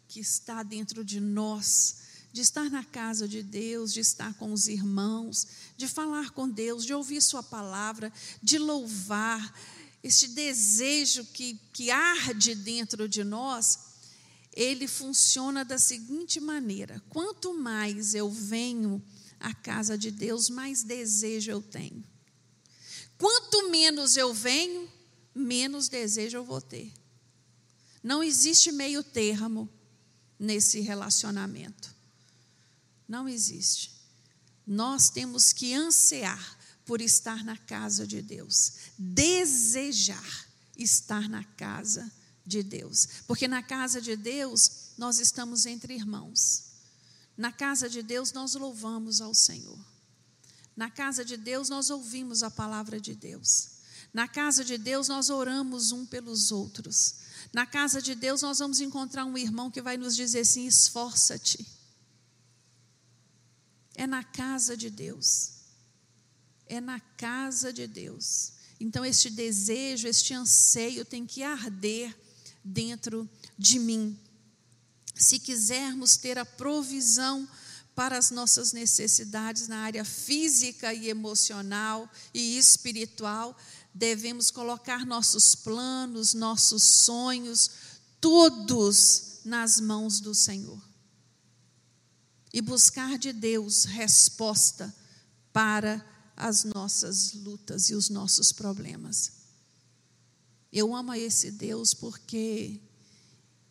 que está dentro de nós, de estar na casa de Deus, de estar com os irmãos, de falar com Deus, de ouvir Sua palavra, de louvar, este desejo que, que arde dentro de nós, ele funciona da seguinte maneira: quanto mais eu venho à casa de Deus, mais desejo eu tenho. Quanto menos eu venho, menos desejo eu vou ter. Não existe meio termo nesse relacionamento. Não existe. Nós temos que ansiar por estar na casa de Deus, desejar estar na casa de Deus, porque na casa de Deus nós estamos entre irmãos. Na casa de Deus nós louvamos ao Senhor. Na casa de Deus nós ouvimos a palavra de Deus. Na casa de Deus nós oramos um pelos outros. Na casa de Deus nós vamos encontrar um irmão que vai nos dizer assim: esforça-te. É na casa de Deus. É na casa de Deus. Então, este desejo, este anseio tem que arder dentro de mim. Se quisermos ter a provisão para as nossas necessidades na área física e emocional e espiritual, devemos colocar nossos planos, nossos sonhos, todos nas mãos do Senhor. E buscar de Deus resposta para as nossas lutas e os nossos problemas. Eu amo esse Deus porque,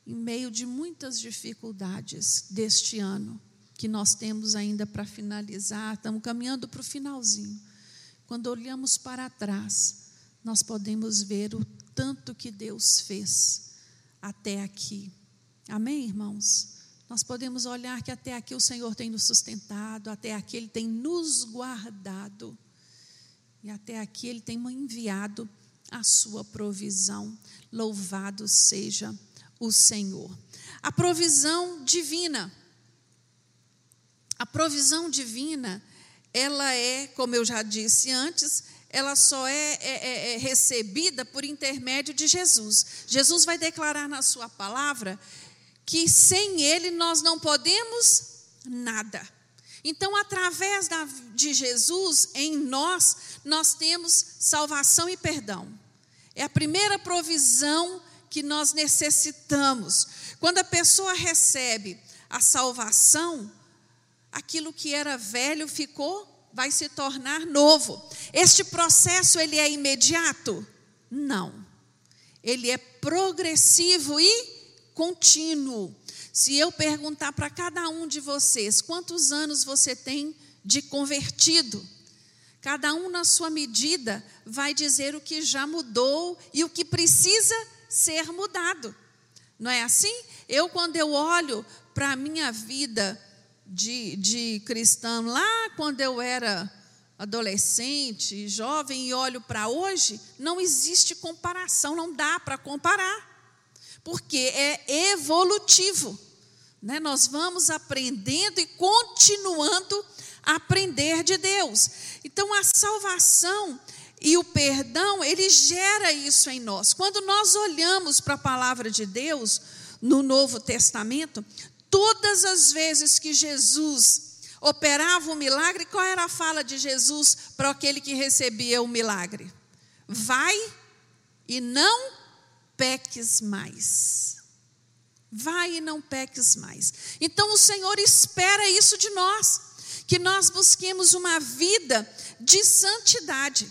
em meio de muitas dificuldades deste ano, que nós temos ainda para finalizar, estamos caminhando para o finalzinho. Quando olhamos para trás, nós podemos ver o tanto que Deus fez até aqui. Amém, irmãos? Nós podemos olhar que até aqui o Senhor tem nos sustentado, até aqui Ele tem nos guardado, e até aqui Ele tem enviado a sua provisão. Louvado seja o Senhor. A provisão divina a provisão divina, ela é, como eu já disse antes, ela só é, é, é, é, recebida por intermédio de Jesus. Jesus vai declarar na sua palavra que sem Ele nós não podemos nada. Então, através da, de Jesus em nós, nós temos salvação e perdão. É a primeira provisão que nós necessitamos. Quando a pessoa recebe a salvação, aquilo que era velho ficou, vai se tornar novo. Este processo ele é imediato? Não. Ele é progressivo e contínuo. Se eu perguntar para cada um de vocês quantos anos você tem de convertido, cada um na sua medida vai dizer o que já mudou e o que precisa ser mudado. Não é assim? Eu, quando eu olho para a minha vida de, de cristã lá quando eu era adolescente, jovem e olho para hoje, não existe comparação, não dá para comparar, porque é evolutivo. Né? Nós vamos aprendendo e continuando a aprender de Deus. Então, a salvação e o perdão, ele gera isso em nós. Quando nós olhamos para a palavra de Deus no Novo Testamento, Todas as vezes que Jesus operava o milagre, qual era a fala de Jesus para aquele que recebia o milagre? Vai e não peques mais. Vai e não peques mais. Então o Senhor espera isso de nós, que nós busquemos uma vida de santidade,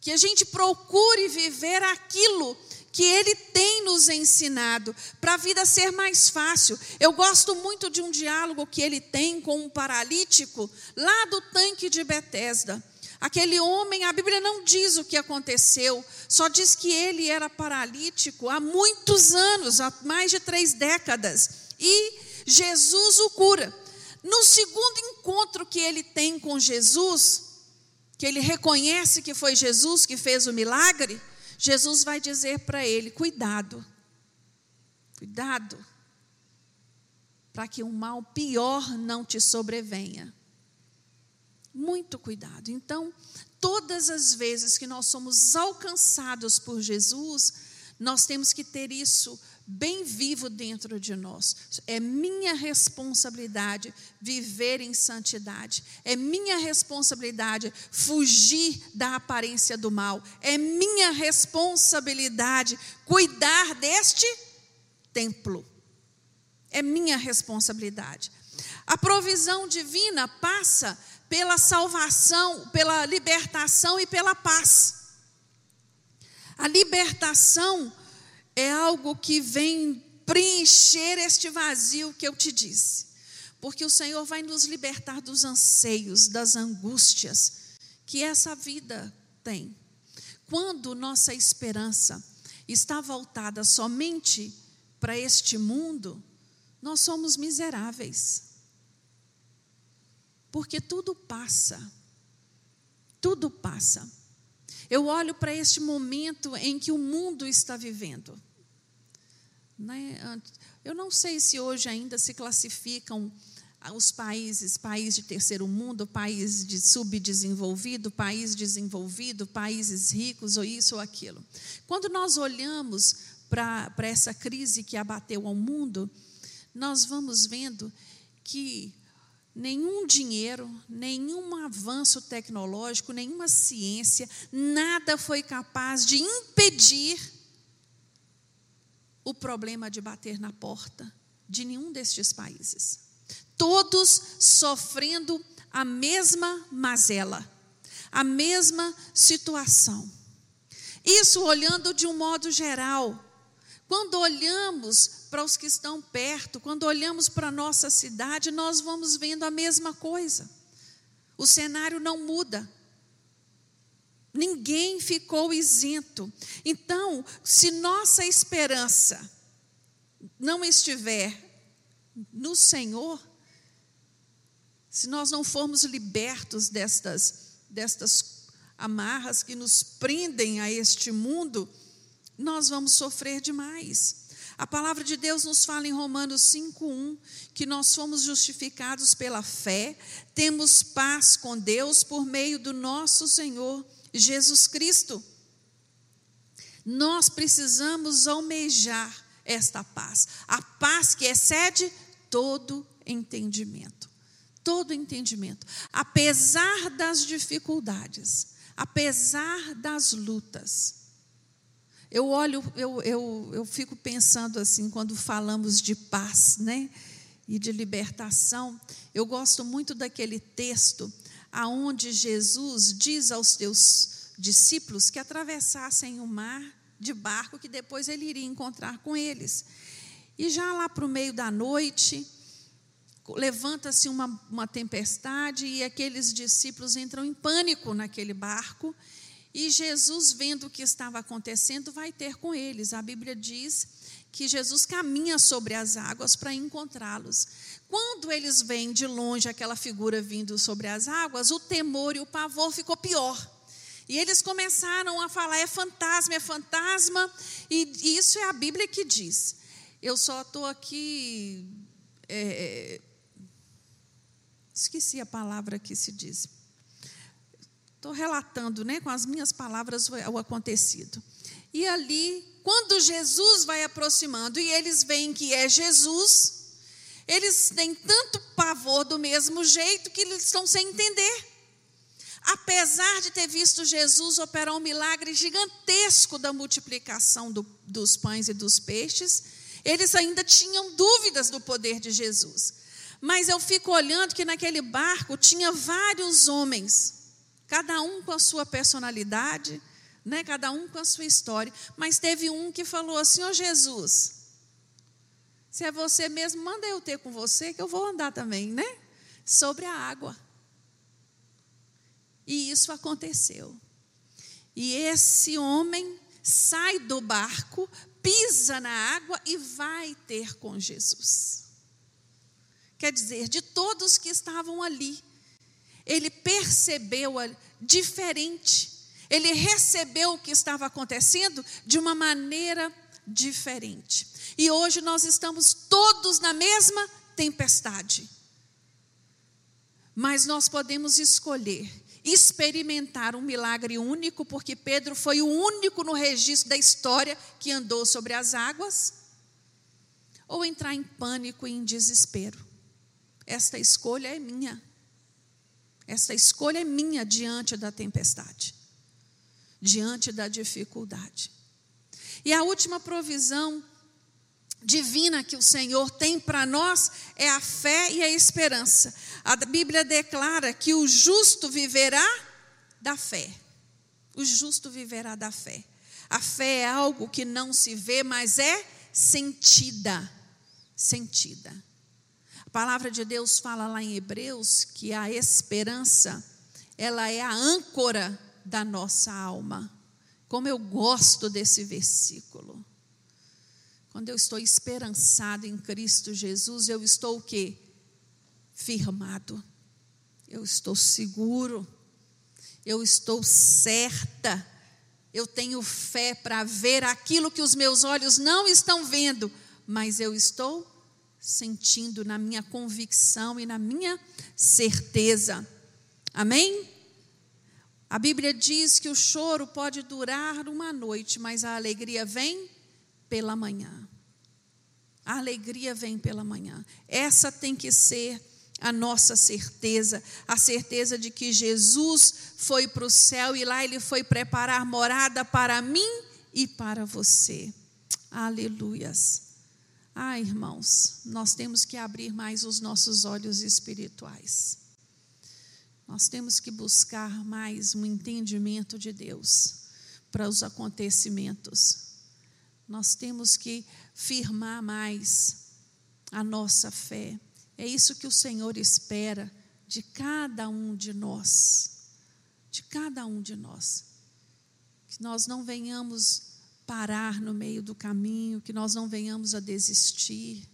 que a gente procure viver aquilo que Ele tem nos ensinado para a vida ser mais fácil. Eu gosto muito de um diálogo que ele tem com um paralítico lá do tanque de Betesda. Aquele homem, a Bíblia não diz o que aconteceu, só diz que ele era paralítico há muitos anos, há mais de três décadas, e Jesus o cura. No segundo encontro que ele tem com Jesus, que ele reconhece que foi Jesus que fez o milagre, Jesus vai dizer para ele: cuidado, cuidado, para que um mal pior não te sobrevenha. Muito cuidado. Então, todas as vezes que nós somos alcançados por Jesus, nós temos que ter isso bem vivo dentro de nós. É minha responsabilidade viver em santidade. É minha responsabilidade fugir da aparência do mal. É minha responsabilidade cuidar deste templo. É minha responsabilidade. A provisão divina passa pela salvação, pela libertação e pela paz. A libertação é algo que vem preencher este vazio que eu te disse. Porque o Senhor vai nos libertar dos anseios, das angústias que essa vida tem. Quando nossa esperança está voltada somente para este mundo, nós somos miseráveis. Porque tudo passa. Tudo passa. Eu olho para este momento em que o mundo está vivendo. Né? Eu não sei se hoje ainda se classificam os países, país de terceiro mundo, país de subdesenvolvido, país desenvolvido, países ricos, ou isso ou aquilo. Quando nós olhamos para essa crise que abateu ao mundo, nós vamos vendo que nenhum dinheiro, nenhum avanço tecnológico, nenhuma ciência, nada foi capaz de impedir o problema de bater na porta de nenhum destes países. Todos sofrendo a mesma mazela, a mesma situação. Isso olhando de um modo geral. Quando olhamos para os que estão perto, quando olhamos para a nossa cidade, nós vamos vendo a mesma coisa. O cenário não muda. Ninguém ficou isento. Então, se nossa esperança não estiver no Senhor, se nós não formos libertos destas, destas amarras que nos prendem a este mundo, nós vamos sofrer demais. A palavra de Deus nos fala em Romanos 5:1 que nós fomos justificados pela fé, temos paz com Deus por meio do nosso Senhor Jesus Cristo. Nós precisamos almejar esta paz, a paz que excede todo entendimento. Todo entendimento. Apesar das dificuldades, apesar das lutas. Eu olho, eu, eu, eu fico pensando assim, quando falamos de paz, né? E de libertação, eu gosto muito daquele texto aonde Jesus diz aos seus discípulos que atravessassem o mar de barco, que depois ele iria encontrar com eles. E já lá para o meio da noite, levanta-se uma, uma tempestade e aqueles discípulos entram em pânico naquele barco. E Jesus, vendo o que estava acontecendo, vai ter com eles. A Bíblia diz que Jesus caminha sobre as águas para encontrá-los. Quando eles veem de longe aquela figura vindo sobre as águas, o temor e o pavor ficou pior. E eles começaram a falar: é fantasma, é fantasma, e isso é a Bíblia que diz. Eu só estou aqui. É, esqueci a palavra que se diz. Estou relatando né, com as minhas palavras o acontecido. E ali, quando Jesus vai aproximando e eles veem que é Jesus, Eles têm tanto pavor do mesmo jeito que eles estão sem entender. Apesar de ter visto Jesus operar um milagre gigantesco da multiplicação do, dos pães e dos peixes, eles ainda tinham dúvidas do poder de Jesus. Mas eu fico olhando que naquele barco tinha vários homens, cada um com a sua personalidade, né? cada um com a sua história. Mas teve um que falou assim: Ô oh, Jesus, se é você mesmo, manda eu ter com você, que eu vou andar também, né? Sobre a água. E isso aconteceu. E esse homem sai do barco, pisa na água e vai ter com Jesus. Quer dizer, de todos que estavam ali, ele percebeu diferente, ele recebeu o que estava acontecendo de uma maneira diferente. E hoje nós estamos todos na mesma tempestade. Mas nós podemos escolher experimentar um milagre único, porque Pedro foi o único no registro da história que andou sobre as águas, ou entrar em pânico e em desespero. Esta escolha é minha. Esta escolha é minha diante da tempestade, diante da dificuldade. E a última provisão divina que o Senhor tem para nós é a fé e a esperança. A Bíblia declara que o justo viverá da fé. O justo viverá da fé. A fé é algo que não se vê, mas é sentida. Sentida. A palavra de Deus fala lá em Hebreus que a esperança, ela é a âncora da nossa alma. Como eu gosto desse versículo. Quando eu estou esperançado em Cristo Jesus, eu estou o quê? Firmado. Eu estou seguro. Eu estou certa. Eu tenho fé para ver aquilo que os meus olhos não estão vendo, mas eu estou sentindo na minha convicção e na minha certeza. Amém? A Bíblia diz que o choro pode durar uma noite, mas a alegria vem pela manhã. A alegria vem pela manhã. Essa tem que ser a nossa certeza, a certeza de que Jesus foi para o céu e lá ele foi preparar morada para mim e para você. Aleluias. Ah, irmãos, nós temos que abrir mais os nossos olhos espirituais. Nós temos que buscar mais um entendimento de Deus para os acontecimentos nós temos que firmar mais a nossa fé. É isso que o Senhor espera de cada um de nós. De cada um de nós. Que nós não venhamos parar no meio do caminho, que nós não venhamos a desistir,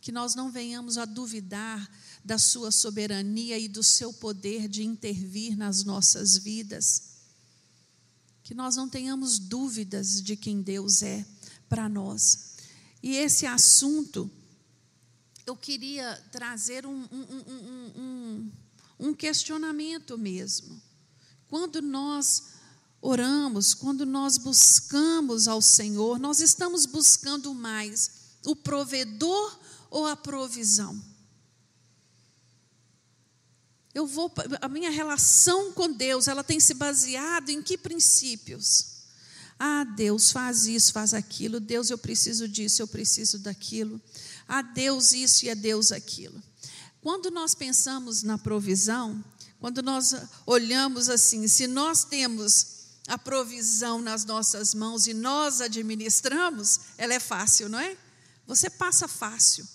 que nós não venhamos a duvidar da Sua soberania e do seu poder de intervir nas nossas vidas. Que nós não tenhamos dúvidas de quem Deus é para nós. E esse assunto, eu queria trazer um, um, um, um, questionamento mesmo. Quando nós oramos, quando nós buscamos ao Senhor, nós estamos buscando mais o provedor ou a provisão? Eu vou, a minha relação com Deus, ela tem se baseado em que princípios? Ah, Deus, faz isso, faz aquilo. Deus, eu preciso disso, eu preciso daquilo. Ah, Deus, isso e a Deus aquilo. Quando nós pensamos na provisão, quando nós olhamos assim, se nós temos a provisão nas nossas mãos e nós administramos, ela é fácil, não é? Você passa fácil.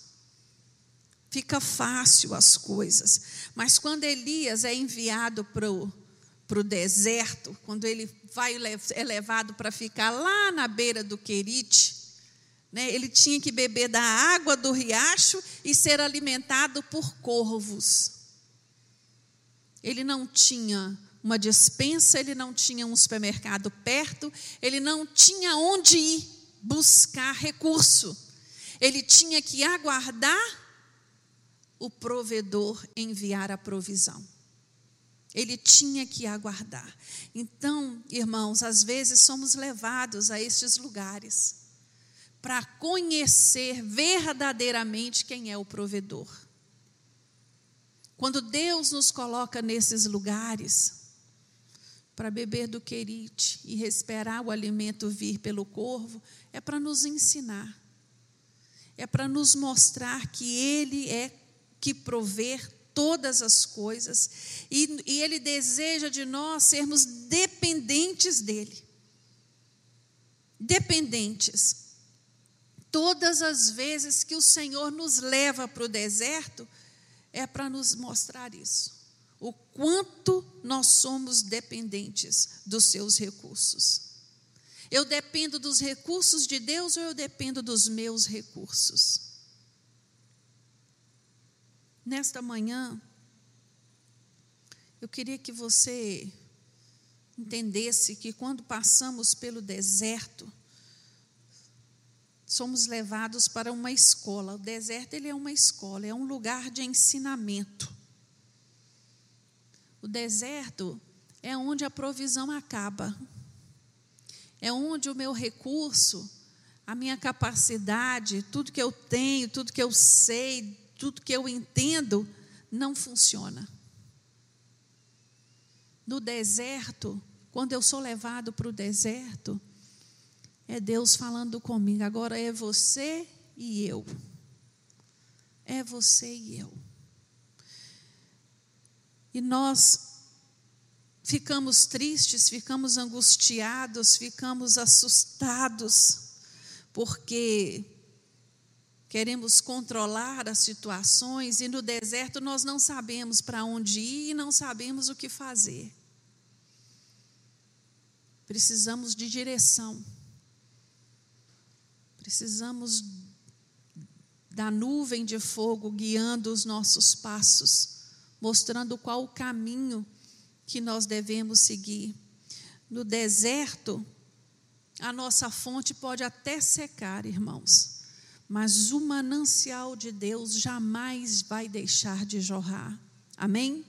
Fica fácil as coisas. Mas quando Elias é enviado para o deserto, quando ele vai é levado para ficar lá na beira do Querite, né, ele tinha que beber da água do riacho e ser alimentado por corvos. Ele não tinha uma dispensa, ele não tinha um supermercado perto, ele não tinha onde ir buscar recurso. Ele tinha que aguardar o provedor enviar a provisão. Ele tinha que aguardar. Então, irmãos, às vezes somos levados a estes lugares para conhecer verdadeiramente quem é o provedor. Quando Deus nos coloca nesses lugares para beber do querite e respirar o alimento vir pelo corvo, é para nos ensinar, é para nos mostrar que Ele é que prover todas as coisas e, e Ele deseja de nós sermos dependentes dEle. Dependentes. Todas as vezes que o Senhor nos leva para o deserto, é para nos mostrar isso. O quanto nós somos dependentes dos seus recursos. Eu dependo dos recursos de Deus ou eu dependo dos meus recursos? Nesta manhã, eu queria que você entendesse que quando passamos pelo deserto, somos levados para uma escola. O deserto ele é uma escola, é um lugar de ensinamento. O deserto é onde a provisão acaba. É onde o meu recurso, a minha capacidade, tudo que eu tenho, tudo que eu sei, tudo que eu entendo, não funciona. No deserto, quando eu sou levado para o deserto, é Deus falando comigo. Agora é você e eu. É você e eu. E nós ficamos tristes, ficamos angustiados, ficamos assustados, porque queremos controlar as situações e no deserto nós não sabemos para onde ir e não sabemos o que fazer. Precisamos de direção. Precisamos da nuvem de fogo guiando os nossos passos, mostrando qual o caminho que nós devemos seguir. No deserto, a nossa fonte pode até secar, irmãos, mas o manancial de Deus jamais vai deixar de jorrar. Amém?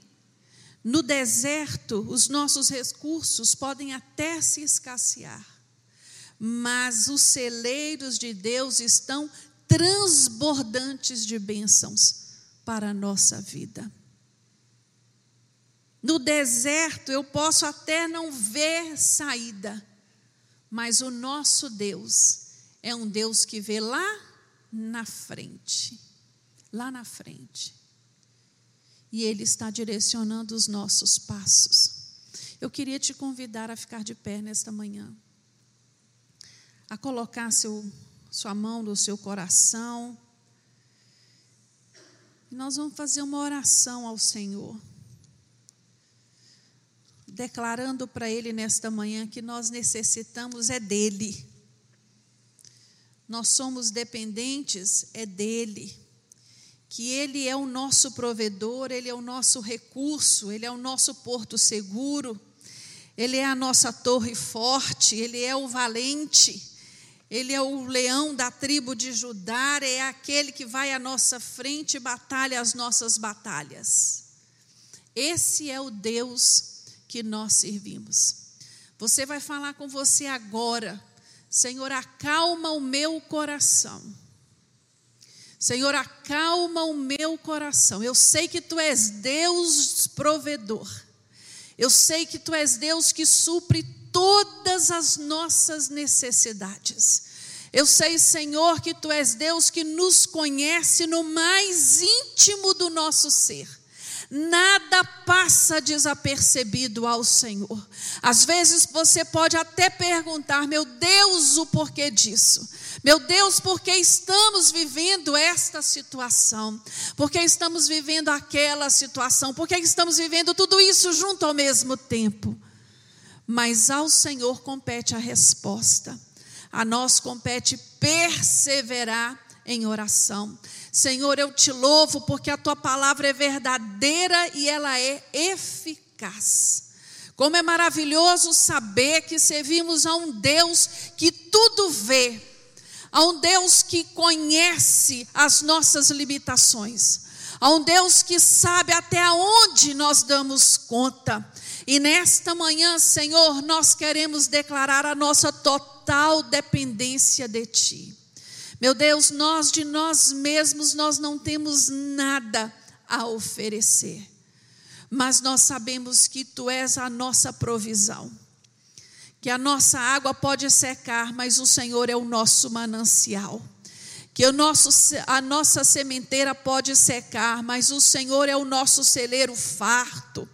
No deserto, os nossos recursos podem até se escassear, mas os celeiros de Deus estão transbordantes de bênçãos para a nossa vida. No deserto eu posso até não ver saída, mas o nosso Deus é um Deus que vê lá na frente. Lá na frente. E Ele está direcionando os nossos passos. Eu queria te convidar a ficar de pé nesta manhã a colocar seu, sua mão no seu coração. Nós vamos fazer uma oração ao Senhor, declarando para Ele nesta manhã que nós necessitamos é dEle. Nós somos dependentes é dEle. Que Ele é o nosso provedor, Ele é o nosso recurso, Ele é o nosso porto seguro, Ele é a nossa torre forte, Ele é o valente. Ele é o leão da tribo de Judá, é aquele que vai à nossa frente e batalha as nossas batalhas. Esse é o Deus que nós servimos. Você vai falar com você agora, Senhor, acalma o meu coração. Senhor, acalma o meu coração. Eu sei que tu és Deus provedor. Eu sei que tu és Deus que supre todas as nossas necessidades. Eu sei, Senhor, que tu és Deus que nos conhece no mais íntimo do nosso ser. Nada passa desapercebido ao Senhor. Às vezes você pode até perguntar, meu Deus, o porquê disso. Meu Deus, por que estamos vivendo esta situação? Por que estamos vivendo aquela situação? Por que estamos vivendo tudo isso junto ao mesmo tempo? mas ao Senhor compete a resposta. A nós compete perseverar em oração. Senhor, eu te louvo porque a tua palavra é verdadeira e ela é eficaz. Como é maravilhoso saber que servimos a um Deus que tudo vê, a um Deus que conhece as nossas limitações, a um Deus que sabe até onde nós damos conta. E nesta manhã, Senhor, nós queremos declarar a nossa total dependência de Ti. Meu Deus, nós de nós mesmos nós não temos nada a oferecer. Mas nós sabemos que tu és a nossa provisão. Que a nossa água pode secar, mas o Senhor é o nosso manancial que o nosso, a nossa sementeira pode secar, mas o Senhor é o nosso celeiro farto.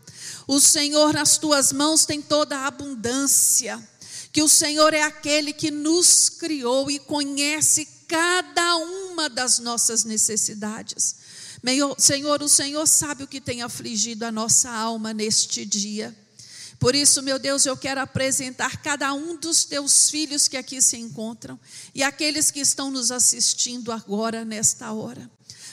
O Senhor nas tuas mãos tem toda a abundância. Que o Senhor é aquele que nos criou e conhece cada uma das nossas necessidades. Senhor, o Senhor sabe o que tem afligido a nossa alma neste dia. Por isso, meu Deus, eu quero apresentar cada um dos teus filhos que aqui se encontram e aqueles que estão nos assistindo agora, nesta hora.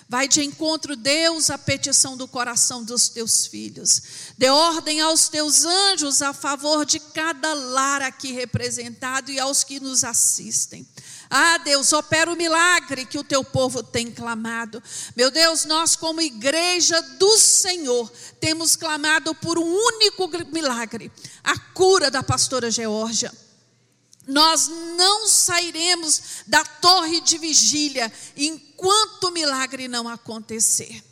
Vai de encontro, Deus, à petição do coração dos teus filhos. Dê ordem aos teus anjos a favor de cada lar aqui representado e aos que nos assistem. Ah, Deus, opera o milagre que o teu povo tem clamado. Meu Deus, nós, como igreja do Senhor, temos clamado por um único milagre: a cura da pastora Geórgia. Nós não sairemos da torre de vigília enquanto o milagre não acontecer.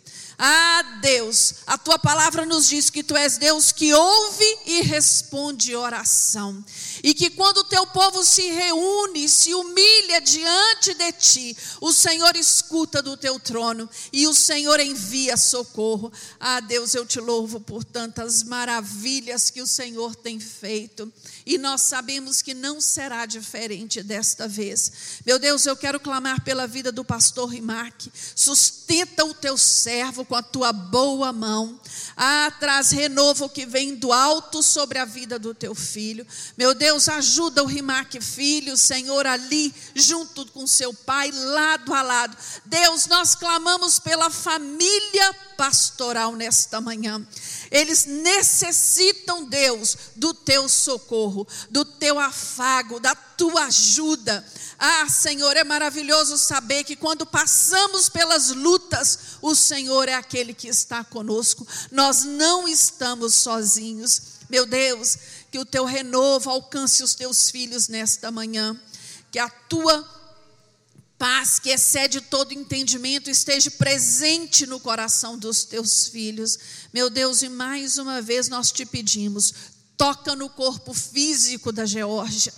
Ah, Deus, a tua palavra nos diz que tu és Deus que ouve e responde oração. E que quando o teu povo se reúne, se humilha diante de ti, o Senhor escuta do teu trono e o Senhor envia socorro. Ah, Deus, eu te louvo por tantas maravilhas que o Senhor tem feito. E nós sabemos que não será diferente desta vez. Meu Deus, eu quero clamar pela vida do pastor Rimac. Sustenta o teu servo com a tua boa mão. Ah, traz renovo que vem do alto sobre a vida do teu filho. Meu Deus, ajuda o Rimac filho, Senhor, ali, junto com seu pai, lado a lado. Deus, nós clamamos pela família pastoral nesta manhã. Eles necessitam, Deus, do teu socorro, do teu afago, da tua ajuda. Ah, Senhor, é maravilhoso saber que quando passamos pelas lutas, o Senhor é aquele que está conosco. Nós não estamos sozinhos. Meu Deus, que o teu renovo alcance os teus filhos nesta manhã. Que a tua paz que excede todo entendimento esteja presente no coração dos teus filhos. Meu Deus, e mais uma vez nós te pedimos, toca no corpo físico da Geórgia,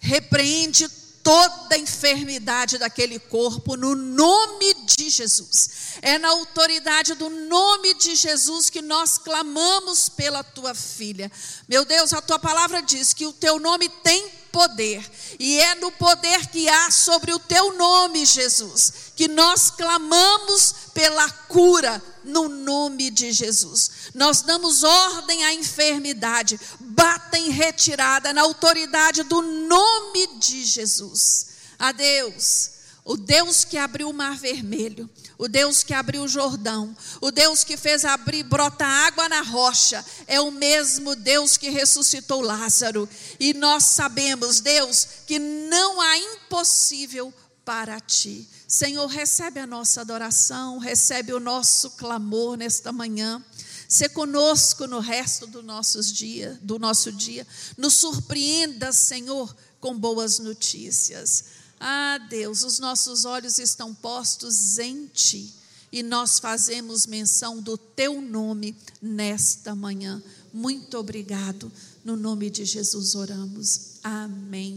repreende toda enfermidade daquele corpo no nome de Jesus. É na autoridade do nome de Jesus que nós clamamos pela tua filha. Meu Deus, a tua palavra diz que o teu nome tem poder. E é no poder que há sobre o teu nome, Jesus, que nós clamamos pela cura no nome de Jesus. Nós damos ordem à enfermidade, bata em retirada na autoridade do nome de Jesus. A Deus, o Deus que abriu o mar vermelho, o Deus que abriu o Jordão, o Deus que fez abrir brota água na rocha, é o mesmo Deus que ressuscitou Lázaro. E nós sabemos, Deus, que não há impossível para ti. Senhor, recebe a nossa adoração, recebe o nosso clamor nesta manhã. Se conosco no resto do, nossos dia, do nosso dia. Nos surpreenda, Senhor, com boas notícias. Ah, Deus, os nossos olhos estão postos em Ti e nós fazemos menção do Teu nome nesta manhã. Muito obrigado. No nome de Jesus oramos. Amém.